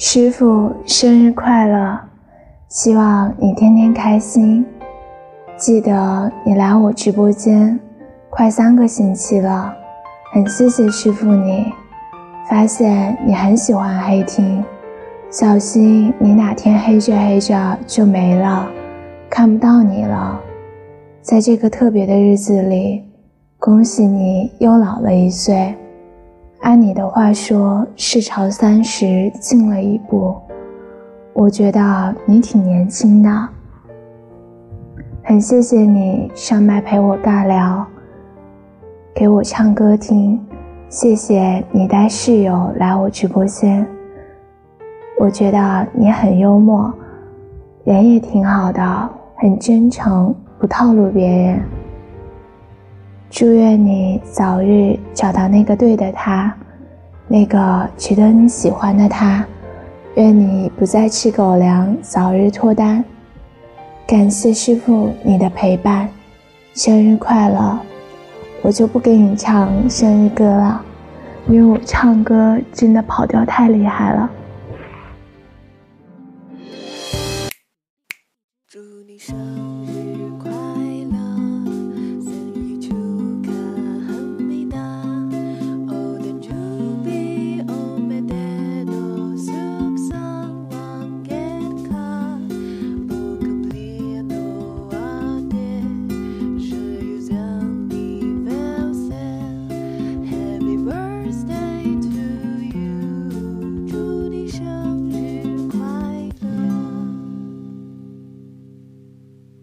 师傅生日快乐！希望你天天开心。记得你来我直播间快三个星期了，很谢谢师傅你。发现你很喜欢黑听，小心你哪天黑着黑着就没了，看不到你了。在这个特别的日子里，恭喜你又老了一岁。按你的话说，是朝三十进了一步。我觉得你挺年轻的，很谢谢你上麦陪我尬聊，给我唱歌听。谢谢你带室友来我直播间，我觉得你很幽默，人也挺好的，很真诚，不套路别人。祝愿你早日找到那个对的他，那个值得你喜欢的他。愿你不再吃狗粮，早日脱单。感谢师傅你的陪伴，生日快乐！我就不给你唱生日歌了，因为我唱歌真的跑调太厉害了。祝你生